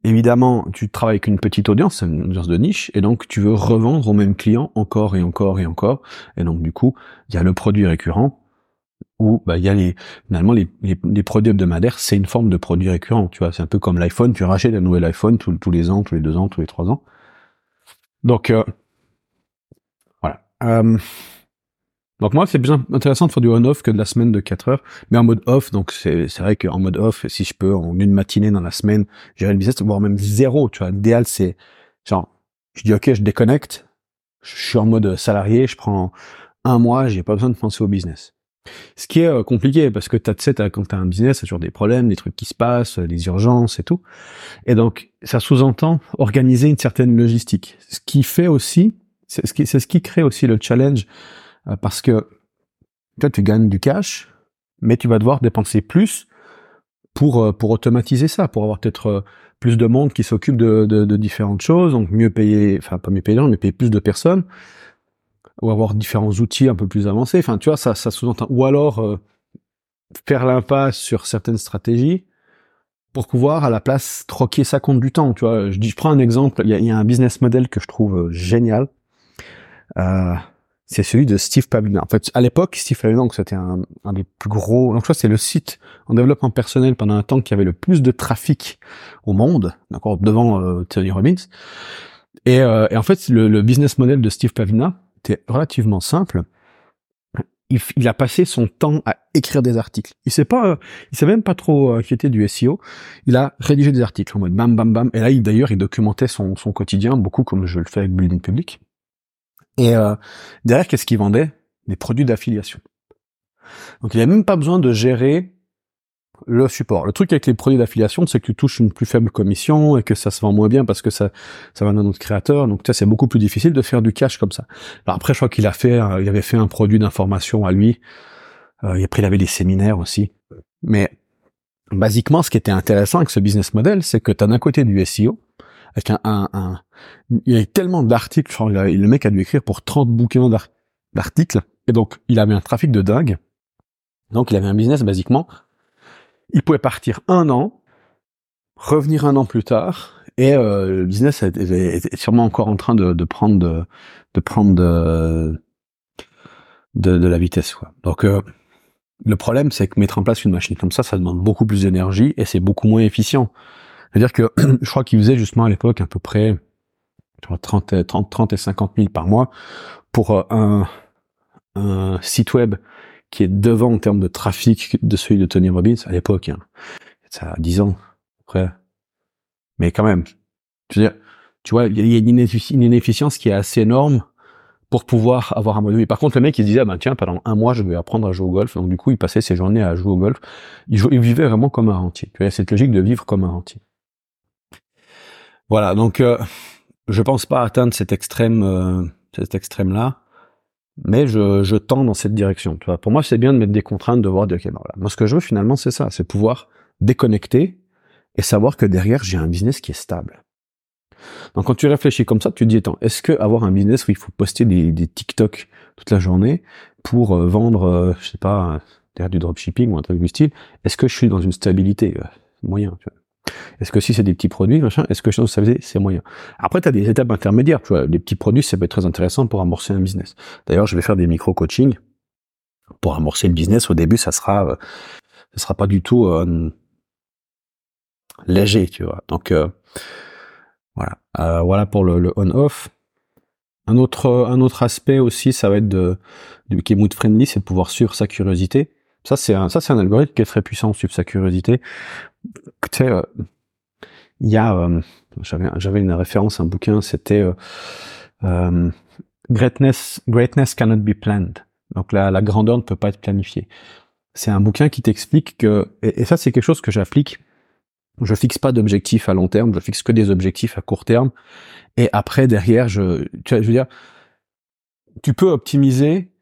évidemment, tu travailles avec une petite audience, une audience de niche, et donc tu veux revendre aux mêmes clients encore et encore et encore. Et donc du coup, il y a le produit récurrent où bah, il y a les finalement les, les, produits hebdomadaires, c'est une forme de produit récurrent. Tu vois, c'est un peu comme l'iPhone, tu rachètes un nouvel iPhone tous, les ans, tous les deux ans, tous les trois ans. Donc euh, voilà. Euh, donc moi, c'est plus intéressant de faire du on-off que de la semaine de 4 heures, mais en mode off. Donc c'est c'est vrai qu'en mode off, si je peux en une matinée dans la semaine gérer le business, voire même zéro. Tu vois, l'idéal c'est genre je dis ok, je déconnecte, je suis en mode salarié, je prends un mois, j'ai pas besoin de penser au business. Ce qui est euh, compliqué parce que t'as, tu sais, quand t'as un business, t'as toujours des problèmes, des trucs qui se passent, des urgences et tout. Et donc, ça sous-entend organiser une certaine logistique. Ce qui fait aussi, c'est ce qui, c'est ce qui crée aussi le challenge euh, parce que toi, tu gagnes du cash, mais tu vas devoir dépenser plus pour euh, pour automatiser ça, pour avoir peut-être plus de monde qui s'occupe de, de, de différentes choses, donc mieux payer, enfin pas mieux payer, mais payer plus de personnes ou avoir différents outils un peu plus avancés. Enfin, tu vois, ça, ça sous-entend. Ou alors euh, faire l'impasse sur certaines stratégies pour pouvoir à la place troquer ça contre du temps. Tu vois, je dis, je prends un exemple. Il y a, un business model que je trouve euh, génial. Euh, c'est celui de Steve Pavlina. En fait, à l'époque, Steve Pavlina, c'était un, un, des plus gros. Donc, ça, c'est le site en développement personnel pendant un temps qui avait le plus de trafic au monde, d'accord, devant euh, Tony Robbins. Et, euh, et, en fait, le, le, business model de Steve Pavlina était relativement simple. Il, il, a passé son temps à écrire des articles. Il s'est pas, il s'est même pas trop inquiété du SEO. Il a rédigé des articles en mode bam bam bam. Et là, il d'ailleurs, il documentait son, son quotidien beaucoup comme je le fais avec Building Public. Et euh, derrière, qu'est-ce qu'il vendait? Des produits d'affiliation. Donc il n'y a même pas besoin de gérer le support. Le truc avec les produits d'affiliation, c'est que tu touches une plus faible commission et que ça se vend moins bien parce que ça, ça va dans notre créateur. Donc ça, c'est beaucoup plus difficile de faire du cash comme ça. Alors après, je crois qu'il a fait, euh, il avait fait un produit d'information à lui. Euh, et après, il avait des séminaires aussi. Mais basiquement, ce qui était intéressant avec ce business model, c'est que tu as d'un côté du SEO, avec un, un, il y a tellement d'articles, le mec a dû écrire pour 30 bouquins d'articles, et donc il avait un trafic de dingue. Donc il avait un business basiquement. Il pouvait partir un an, revenir un an plus tard, et euh, le business est, sûrement encore en train de, de prendre de, de prendre de, de, de, la vitesse. Quoi. Donc euh, le problème, c'est que mettre en place une machine comme ça, ça demande beaucoup plus d'énergie et c'est beaucoup moins efficient. C'est-à-dire que je crois qu'il faisait justement à l'époque à peu près 30, 30, 30 et 50 000 par mois pour euh, un, un site web qui est devant en termes de trafic de celui de Tony Robbins à l'époque. Hein. Ça a 10 ans après. Mais quand même, veux dire, tu vois, il y a une, inefficience qui est assez énorme pour pouvoir avoir un mode Par contre, le mec, il se disait, ah ben tiens, pendant un mois, je vais apprendre à jouer au golf. Donc du coup, il passait ses journées à jouer au golf. Il, il vivait vraiment comme un rentier. Tu vois, cette logique de vivre comme un rentier. Voilà, donc euh, je pense pas atteindre cet extrême, euh, cet extrême-là, mais je, je tends dans cette direction. Tu vois. Pour moi, c'est bien de mettre des contraintes, de voir, de, ok, voilà. moi ce que je veux finalement, c'est ça, c'est pouvoir déconnecter et savoir que derrière, j'ai un business qui est stable. Donc quand tu réfléchis comme ça, tu te dis, attends, est-ce que avoir un business où il faut poster des, des TikTok toute la journée pour euh, vendre, euh, je sais pas, derrière du dropshipping ou un truc du style, est-ce que je suis dans une stabilité moyen tu vois? Est-ce que si c'est des petits produits, est-ce que je ça faisait c'est moyen. Après, tu as des étapes intermédiaires, tu vois, les petits produits, ça peut être très intéressant pour amorcer un business. D'ailleurs, je vais faire des micro-coaching pour amorcer le business. Au début, ça sera, euh, ça sera pas du tout euh, léger, tu vois. Donc euh, voilà, voilà pour le, on-off. Un autre, aspect aussi, ça va être de, est mood friendly, c'est de pouvoir suivre sa curiosité. Ça, c'est un, un algorithme qui est très puissant, suivre sa curiosité. Tu sais, euh, il y a, euh, j'avais, une référence, un bouquin, c'était euh, Greatness, Greatness cannot be planned. Donc la, la grandeur ne peut pas être planifiée. C'est un bouquin qui t'explique que, et, ça, c'est quelque chose que j'applique. Je fixe pas d'objectifs à long terme, je fixe que des objectifs à court terme. Et après, derrière, je, je veux dire, tu peux optimiser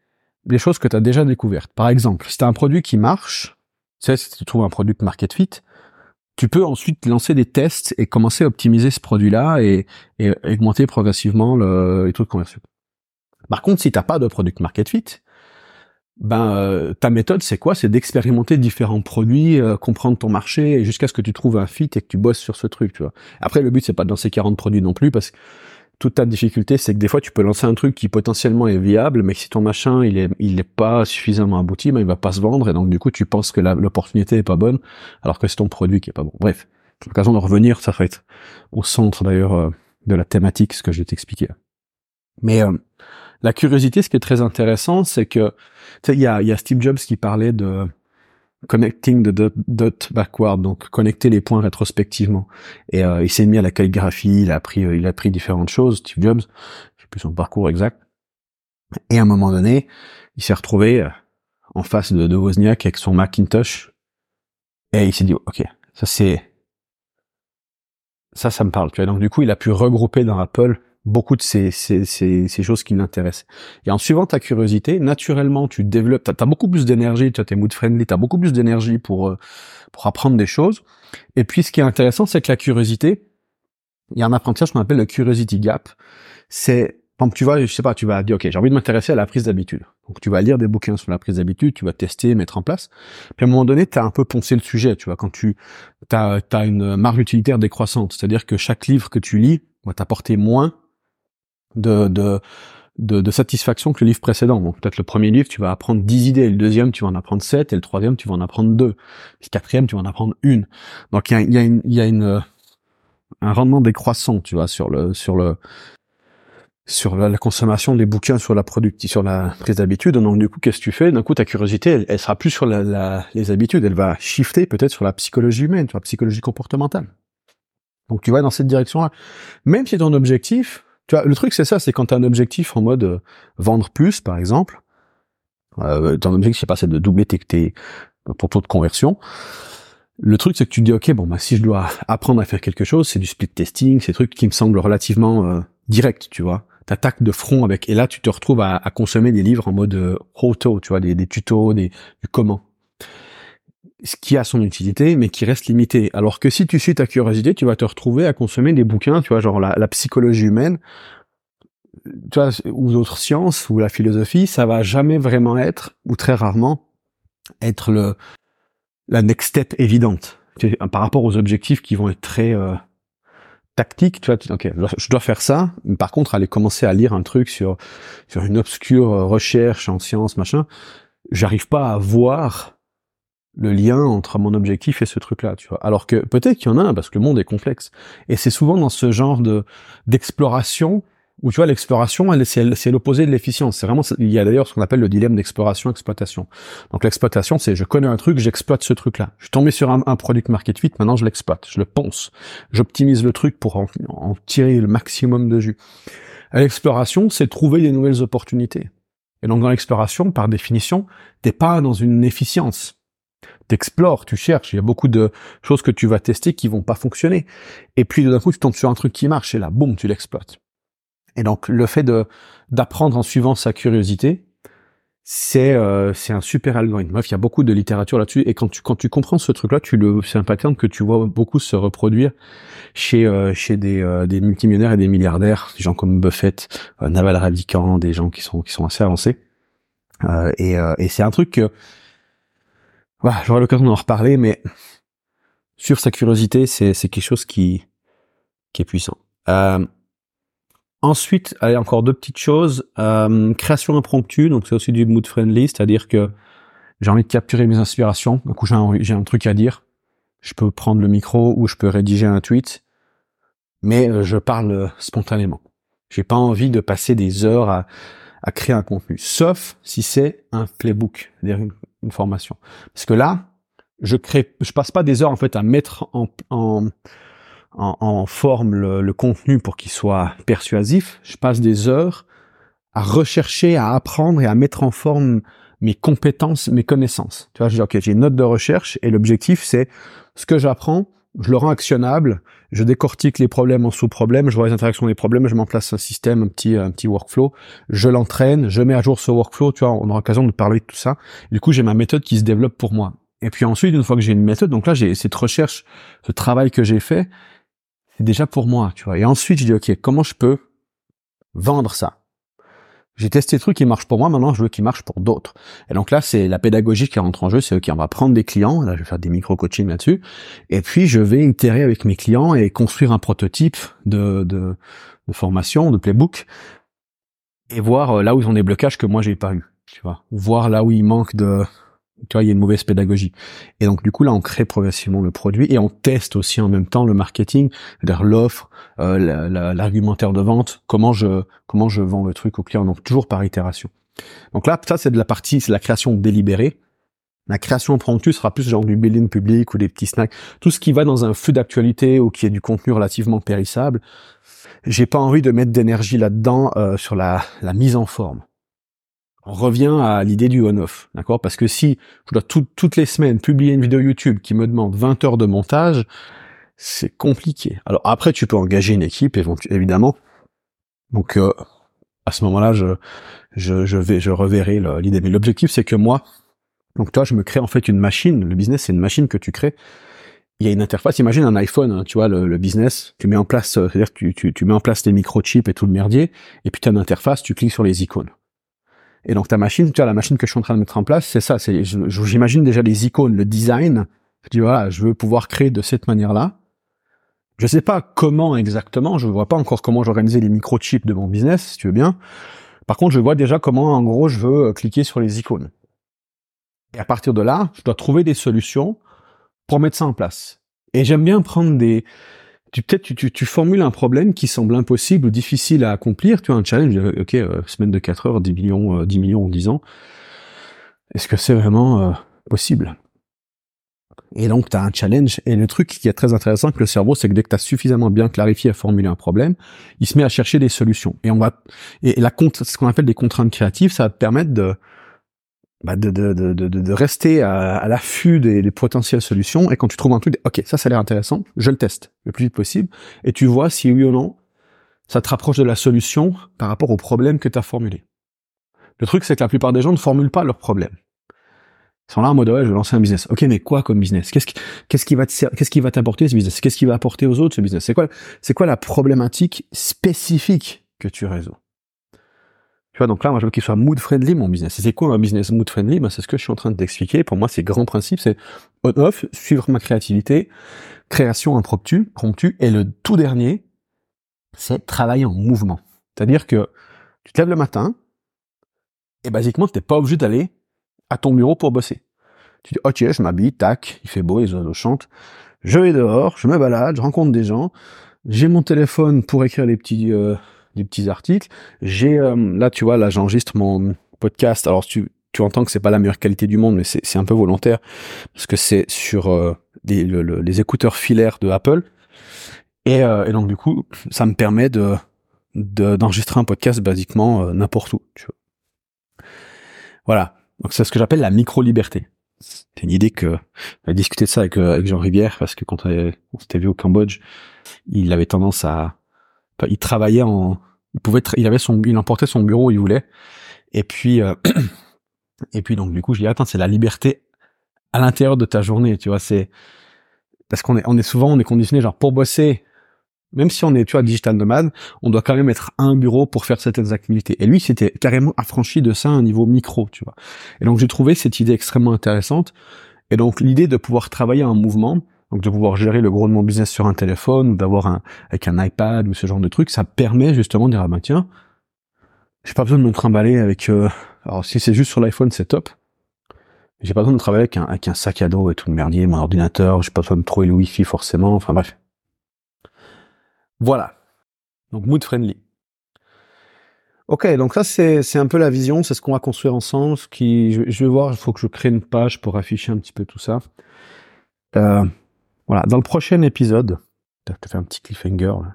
des choses que tu as déjà découvertes. Par exemple, si tu as un produit qui marche, tu sais, si tu trouves un produit market fit, tu peux ensuite lancer des tests et commencer à optimiser ce produit-là et, et, augmenter progressivement le, les taux de conversion. Par contre, si t'as pas de product market fit, ben euh, ta méthode c'est quoi? C'est d'expérimenter différents produits, euh, comprendre ton marché jusqu'à ce que tu trouves un fit et que tu bosses sur ce truc, tu vois. Après le but c'est pas de lancer 40 produits non plus parce que toute ta difficulté, c'est que des fois, tu peux lancer un truc qui potentiellement est viable, mais si ton machin, il est, il est pas suffisamment abouti, ben, il va pas se vendre, et donc, du coup, tu penses que l'opportunité est pas bonne, alors que c'est ton produit qui est pas bon. Bref. L'occasion de revenir, ça va être au centre, d'ailleurs, euh, de la thématique, ce que je vais t'expliquer. Mais, euh, la curiosité, ce qui est très intéressant, c'est que, il y a Steve Jobs qui parlait de, connecting the dot, backward, donc connecter les points rétrospectivement. Et euh, il s'est mis à la calligraphie, il a appris, euh, il a appris différentes choses. Steve Jobs, je sais plus son parcours exact. Et à un moment donné, il s'est retrouvé euh, en face de, de Wozniak avec son Macintosh, et il s'est dit, ok, ça c'est, ça, ça me parle. Tu vois, donc du coup, il a pu regrouper dans Apple beaucoup de ces, ces, ces, ces choses qui l'intéressent. Et en suivant ta curiosité, naturellement, tu développes, tu as, beaucoup plus d'énergie, tu as tes mood friendly, tu as beaucoup plus d'énergie pour, euh, pour apprendre des choses. Et puis, ce qui est intéressant, c'est que la curiosité, il y a un apprentissage qu'on appelle le curiosity gap. C'est exemple, tu vas, je sais pas, tu vas dire, ok, j'ai envie de m'intéresser à la prise d'habitude. Donc, tu vas lire des bouquins sur la prise d'habitude, tu vas tester, mettre en place. Puis, à un moment donné, tu as un peu poncé le sujet, tu vois, quand tu as, as une marge utilitaire décroissante. C'est-à-dire que chaque livre que tu lis va t'apporter moins de, de, de, satisfaction que le livre précédent. Donc, peut-être le premier livre, tu vas apprendre 10 idées, le deuxième, tu vas en apprendre 7, et le troisième, tu vas en apprendre 2. Le quatrième, tu vas en apprendre une. Donc, il y a, y a, y a une, un rendement décroissant, tu vois, sur le, sur le, sur la, consommation des bouquins, sur la productivité, sur la prise d'habitude. Donc du coup, qu'est-ce que tu fais? D'un coup, ta curiosité, elle, sera plus sur la, les habitudes, elle va shifter peut-être sur la psychologie humaine, sur la psychologie comportementale. Donc tu vas dans cette direction-là. Même si ton objectif, tu vois, le truc c'est ça, c'est quand tu as un objectif en mode euh, vendre plus, par exemple, euh, ton objectif c'est pas c'est de doubler tes, tes pour taux de conversion. Le truc, c'est que tu te dis, ok, bon, bah, si je dois apprendre à faire quelque chose, c'est du split testing, c'est des trucs qui me semblent relativement euh, directs, tu vois t'attaques de front avec et là tu te retrouves à, consommer des livres en mode euh, auto, tu vois, des, tutos, des du comment. Ce qui a son utilité, mais qui reste limité. Alors que si tu suis ta curiosité, tu vas te retrouver à consommer des bouquins, tu vois, genre la, psychologie humaine, tu vois, ou d'autres sciences, ou la philosophie, ça va jamais vraiment être, ou très rarement, être le la next step évidente par rapport aux objectifs qui vont être très euh, tactique, tu vois, ok, je dois faire ça, mais par contre, aller commencer à lire un truc sur, sur une obscure recherche en sciences, machin, j'arrive pas à voir le lien entre mon objectif et ce truc-là, tu vois. Alors que peut-être qu'il y en a un, parce que le monde est complexe. Et c'est souvent dans ce genre de, d'exploration où tu vois l'exploration, c'est l'opposé de l'efficience. C'est vraiment, il y a d'ailleurs ce qu'on appelle le dilemme d'exploration-exploitation. Donc l'exploitation, c'est je connais un truc, j'exploite ce truc-là. Je suis tombé sur un, un produit market fit, maintenant je l'exploite, je le ponce, j'optimise le truc pour en, tirer le maximum de jus. L'exploration, c'est trouver des nouvelles opportunités. Et donc dans l'exploration, par définition, t'es pas dans une efficience. T'explores, tu cherches, il y a beaucoup de choses que tu vas tester qui vont pas fonctionner. Et puis d'un coup, tu tombes sur un truc qui marche et là, boum, tu l'exploites. Et donc le fait de d'apprendre en suivant sa curiosité, c'est euh, c'est un super algorithme. Bref, il y a beaucoup de littérature là-dessus et quand tu quand tu comprends ce truc-là, tu le c'est un pattern que tu vois beaucoup se reproduire chez euh, chez des euh, des multimillionnaires et des milliardaires, des gens comme Buffett, Naval Ravikant, des gens qui sont qui sont assez avancés. et et c'est un truc que voilà, j'aurai l'occasion d'en reparler, mais sur sa curiosité, c'est quelque chose qui qui est puissant. Euh, Ensuite, allez, encore deux petites choses. Euh, création impromptue, donc c'est aussi du mood friendly, c'est-à-dire que j'ai envie de capturer mes inspirations. Du coup, j'ai un, truc à dire. Je peux prendre le micro ou je peux rédiger un tweet, mais euh, je parle spontanément. J'ai pas envie de passer des heures à, à créer un contenu, sauf si c'est un playbook, une, formation. Parce que là, je crée, je passe pas des heures en fait à mettre en, en en, forme le, contenu pour qu'il soit persuasif, je passe des heures à rechercher, à apprendre et à mettre en forme mes compétences, mes connaissances. Tu vois, je dis, ok, j'ai une note de recherche et l'objectif, c'est ce que j'apprends, je le rends actionnable, je décortique les problèmes en sous-problèmes, je vois les interactions des problèmes, je m'en place un système, un petit, un petit workflow, je l'entraîne, je mets à jour ce workflow, tu vois, on aura l'occasion de parler de tout ça. Du coup, j'ai ma méthode qui se développe pour moi. Et puis ensuite, une fois que j'ai une méthode, donc là, j'ai cette recherche, ce travail que j'ai fait, déjà pour moi, tu vois. Et ensuite, je dis, OK, comment je peux vendre ça? J'ai testé des trucs qui marchent pour moi, maintenant je veux qu'ils marchent pour d'autres. Et donc là, c'est la pédagogie qui rentre en jeu, c'est OK, on va prendre des clients, là je vais faire des micro-coaching là-dessus, et puis je vais itérer avec mes clients et construire un prototype de formation, de playbook, et voir euh, là où ils ont des blocages que moi j'ai pas eu, tu vois. Voir là où il manque de, tu vois, il y a une mauvaise pédagogie. Et donc du coup là, on crée progressivement le produit et on teste aussi en même temps le marketing, l'offre, euh, l'argumentaire de vente, comment je comment je vends le truc au client, donc toujours par itération. Donc là, ça c'est de la partie, c'est la création délibérée. La création impromptue sera plus genre du building public ou des petits snacks, tout ce qui va dans un feu d'actualité ou qui est du contenu relativement périssable. J'ai pas envie de mettre d'énergie là-dedans euh, sur la, la mise en forme on revient à l'idée du on-off, d'accord? Parce que si je dois toutes les semaines publier une vidéo YouTube qui me demande 20 heures de montage, c'est compliqué. Alors après, tu peux engager une équipe, évidemment. Donc euh, à ce moment-là, je, je, vais, je reverrai l'idée. Mais l'objectif, c'est que moi, donc toi, je me crée en fait une machine. Le business, c'est une machine que tu crées. il y a une interface. Imagine un iPhone, hein, tu vois, le, business. Tu mets en place, euh, c'est-à-dire que tu, tu, mets en place tes microchips et tout le merdier, et puis tu as une interface, tu cliques sur les icônes. Et donc ta machine, tu vois, la machine que je suis en train de mettre en place, c'est ça. J'imagine déjà les icônes, le design. Je dis voilà, je veux pouvoir créer de cette manière-là. Je sais pas comment exactement, je vois pas encore comment j'organisais les microchips de mon business, si tu veux bien. Par contre, je vois déjà comment, en gros, je veux euh, cliquer sur les icônes. Et à partir de là, je dois trouver des solutions pour mettre ça en place. Et j'aime bien prendre des... Tu peut-être tu, tu, formules un problème qui semble impossible ou difficile à accomplir. Tu as un challenge, euh, ok, euh, semaine de 4 heures, 10 millions, 10 millions en 10 ans. Est-ce que c'est vraiment possible? Et donc, tu as un challenge. Et le truc qui est très intéressant avec le cerveau, c'est que dès que tu as suffisamment bien clarifié à formuler un problème, il se met à chercher des solutions. Et on va et la ce qu'on appelle des contraintes créatives, ça va te permettre de bah de, de, de, de, rester à, l'affût des, des, potentielles solutions. Et quand tu trouves un truc, ok, ça, ça a l'air intéressant, je le teste le plus vite possible. Et tu vois si oui ou non, ça te rapproche de la solution par rapport au problème que tu as formulé. Le truc, c'est que la plupart des gens ne formulent pas leurs problèmes. Ils sont là en mode ouais, je vais lancer un business. Ok, mais quoi comme business? Qu'est-ce qui, qu'est-ce qui va qu'est-ce qui va t'apporter ce business? Qu'est-ce qui va apporter aux autres ce business? C'est quoi, c'est quoi la problématique spécifique que tu résous? Donc là, moi, je veux qu'il soit mood friendly mon business. c'est quoi un business mood friendly ben, c'est ce que je suis en train de t'expliquer. Pour moi, c'est grand principe, c'est on-off, suivre ma créativité, création impromptue, promptue, et le tout dernier, c'est travailler en mouvement. C'est-à-dire que tu te lèves le matin, et basiquement, tu n'es pas obligé d'aller à ton bureau pour bosser. Tu dis, ok, je m'habille, tac, il fait beau, les oiseaux chantent. Je vais dehors, je me balade, je rencontre des gens. J'ai mon téléphone pour écrire les petits, euh, des petits articles. J'ai, euh, là, tu vois, là, j'enregistre mon podcast. Alors, tu, tu entends que c'est pas la meilleure qualité du monde, mais c'est un peu volontaire parce que c'est sur euh, les écouteurs filaires de Apple. Et, et, donc, du coup, ça me permet de d'enregistrer un podcast basiquement n'importe où. Voilà. Donc c'est ce que j'appelle la micro-liberté. C'est une idée que j'ai discuté de ça avec, euh, avec Jean Rivière parce que quand on s'était vu au Cambodge, il avait tendance à, il travaillait en, il pouvait, il avait son, il emportait son bureau où il voulait. Et puis, euh, et puis donc du coup, je dis attends, c'est la liberté à l'intérieur de ta journée, tu vois, c'est parce qu'on est, on est souvent, on est conditionné genre pour bosser, même si on est, tu vois, digital nomade, on doit quand même être à un bureau pour faire certaines activités. Et lui, c'était carrément affranchi de ça à un niveau micro, tu vois. Et donc, j'ai trouvé cette idée extrêmement intéressante. Et donc, l'idée de pouvoir travailler en mouvement, donc de pouvoir gérer le gros de mon business sur un téléphone, ou d'avoir un, avec un iPad, ou ce genre de truc, ça permet justement de dire, ah ben tiens, j'ai pas besoin de me trimballer avec, euh, alors si c'est juste sur l'iPhone, c'est top. J'ai pas besoin de travailler avec un, avec un sac à dos et tout le merdier, mon ordinateur, j'ai pas besoin de trouver le Wi-Fi forcément, enfin bref. Voilà. Donc mood friendly. Ok, donc ça c'est un peu la vision, c'est ce qu'on va construire ensemble. Ce qui, je, vais voir, il faut que je crée une page pour afficher un petit peu tout ça. Euh, voilà, dans le prochain épisode, je te fais un petit cliffhanger. Là.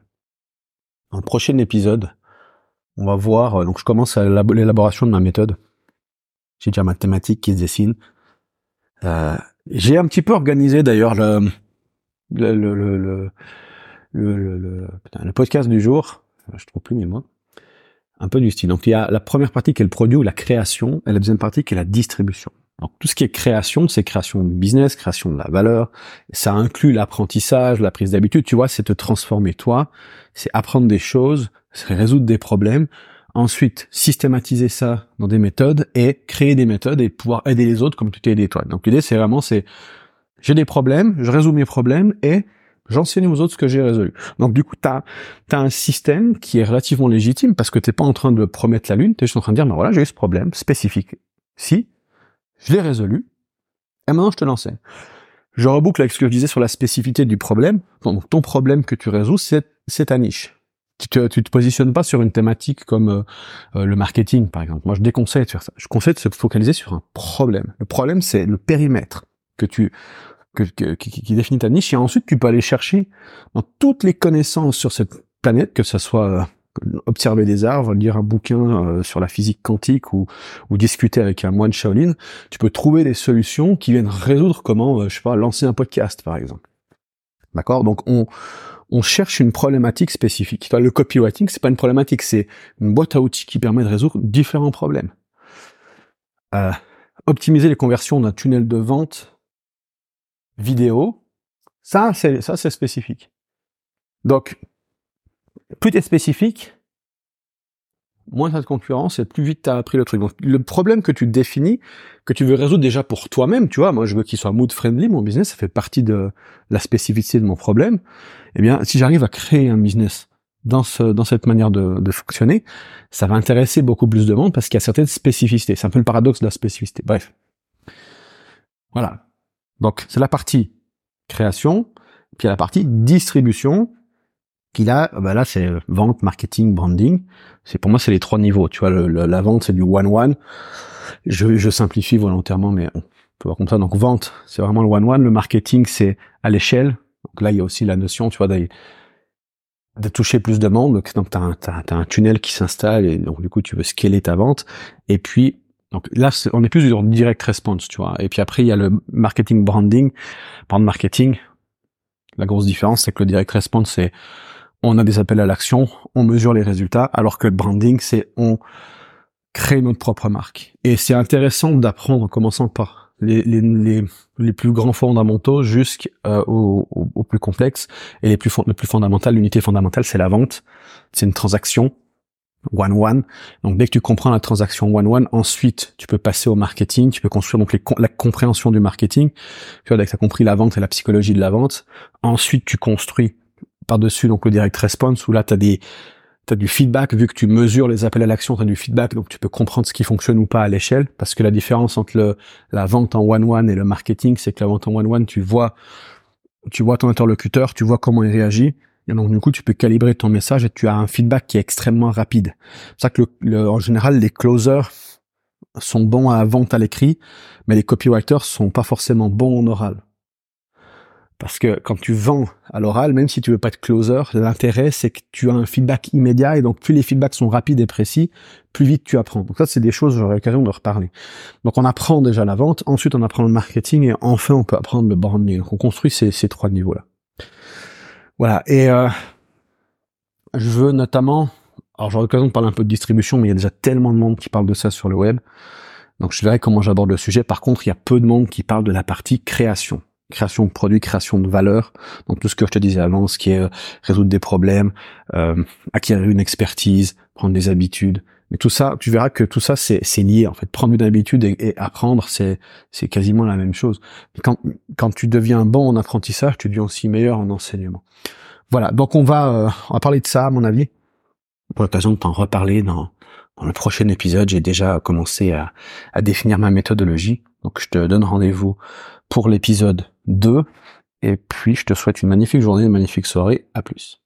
Dans le prochain épisode, on va voir. Euh, donc je commence l'élaboration de ma méthode. J'ai déjà ma thématique qui se dessine. Euh, j'ai un petit peu organisé d'ailleurs le, le, le, le le, le, le, podcast du jour, je trouve plus mes mots, un peu du style. Donc il y a la première partie qui est le produit ou la création, et la deuxième partie qui est la distribution. Donc tout ce qui est création, c'est création de business, création de la valeur. Ça inclut l'apprentissage, la prise d'habitude. Tu vois, c'est te transformer toi, c'est apprendre des choses, c'est résoudre des problèmes. Ensuite, systématiser ça dans des méthodes et créer des méthodes et pouvoir aider les autres comme tu t'es aidé toi. Donc l'idée, c'est vraiment, c'est j'ai des problèmes, je résous mes problèmes et J'enseigne aux autres ce que j'ai résolu. Donc du coup, tu as, un système qui est relativement légitime parce que t'es pas en train de promettre la lune, tu es juste en train de dire, ben voilà, j'ai eu ce problème spécifique. Si, je l'ai résolu, et maintenant je te l'enseigne. Je reboucle avec ce que je disais sur la spécificité du problème. Donc ton problème que tu résous, c'est, ta niche. Tu te, tu te positionnes pas sur une thématique comme euh, euh, le marketing, par exemple. Moi, je déconseille de faire ça. Je conseille de se focaliser sur un problème. Le problème, c'est le périmètre que tu qui, définit ta niche, et ensuite tu peux aller chercher dans toutes les connaissances sur cette planète, que ce soit euh, observer des arbres, lire un bouquin euh, sur la physique quantique ou, discuter avec un moine Shaolin, tu peux trouver des solutions qui viennent résoudre comment, euh, je sais pas, lancer un podcast par exemple. D'accord? Donc on, cherche une problématique spécifique. Le copywriting, c'est pas une problématique, c'est une boîte à outils qui permet de résoudre différents problèmes. optimiser les conversions d'un tunnel de vente vidéo, Ça, c'est ça, c'est spécifique. Donc, plus tu es spécifique, moins tu as de concurrence et plus vite tu as appris le truc. Donc, le problème que tu définis, que tu veux résoudre déjà pour toi-même, tu vois, moi je veux qu'il soit mood friendly, mon business, ça fait partie de la spécificité de mon problème. Eh bien, si j'arrive à créer un business dans ce, dans cette manière de, de fonctionner, ça va intéresser beaucoup plus de monde parce qu'il y a certaines spécificités. C'est un peu le paradoxe de la spécificité. Bref. Voilà. Donc, c'est la partie création, puis il y a la partie distribution, qui là, bah là c'est vente, marketing, branding. C'est pour moi c'est les trois niveaux. Tu vois, le, la vente c'est du one one. Je, je simplifie volontairement, mais on peut voir comme ça. Donc vente c'est vraiment le one one. Le marketing c'est à l'échelle. Donc là il y a aussi la notion, tu vois, de, de toucher plus de monde. Donc tu as, as, un tunnel qui s'installe et donc du coup tu veux scaler ta vente. Et puis donc là, on est plus sur direct response, tu vois. Et puis après, il y a le marketing branding. Brand marketing, la grosse différence, c'est que le direct response, c'est on a des appels à l'action, on mesure les résultats, alors que le branding, c'est on crée notre propre marque. Et c'est intéressant d'apprendre en commençant par les, les, les, plus grands fondamentaux jusqu'aux au, plus complexes. Et les plus, le plus fondamental, l'unité fondamentale, c'est la vente. C'est une transaction one-one. Donc dès que tu comprends la transaction one-one, ensuite tu peux passer au marketing, tu peux construire donc la compréhension du marketing. Tu vois, dès que tu as compris la vente et la psychologie de la vente, ensuite tu construis par-dessus donc le direct response où là tu as des as du feedback vu que tu mesures les appels à l'action, tu as du feedback donc tu peux comprendre ce qui fonctionne ou pas à l'échelle parce que la différence entre le, la vente en one-one et le marketing, c'est que la vente en one-one, tu vois tu vois ton interlocuteur, tu vois comment il réagit et donc du coup tu peux calibrer ton message et tu as un feedback qui est extrêmement rapide. C'est ça que le, en général les closers sont bons à vente à l'écrit, mais les copywriters sont pas forcément bons en oral. Parce que quand tu vends à l'oral, même si tu veux pas être closer, l'intérêt c'est que tu as un feedback immédiat et donc plus les feedbacks sont rapides et précis, plus vite tu apprends. Donc ça c'est des choses j'aurai l'occasion de reparler. Donc on apprend déjà la vente, ensuite on apprend le marketing et enfin on peut apprendre le branding. Donc on construit ces, trois niveaux-là. Voilà. Et euh, je veux notamment, alors j'aurai l'occasion de parler un peu de distribution, mais il y a déjà tellement de monde qui parle de ça sur le web. Donc je verrai comment j'aborde le sujet. Par contre, il y a peu de monde qui parle de la partie création création de produits, création de valeur. Donc tout ce que je te disais avant, ce qui est euh, résoudre des problèmes, euh, acquérir une expertise, prendre des habitudes. Mais tout ça, tu verras que tout ça, c'est, lié. En fait, prendre une habitude et, apprendre, c'est, c'est quasiment la même chose. quand, quand tu deviens bon en apprentissage, tu deviens aussi meilleur en enseignement. Voilà. Donc on va, euh, on va parler de ça, à mon avis. Pour l'occasion de t'en reparler dans, dans le prochain épisode. J'ai déjà commencé à, à définir ma méthodologie. Donc je te donne rendez-vous pour l'épisode 2. Et puis, je te souhaite une magnifique journée, une magnifique soirée. À plus.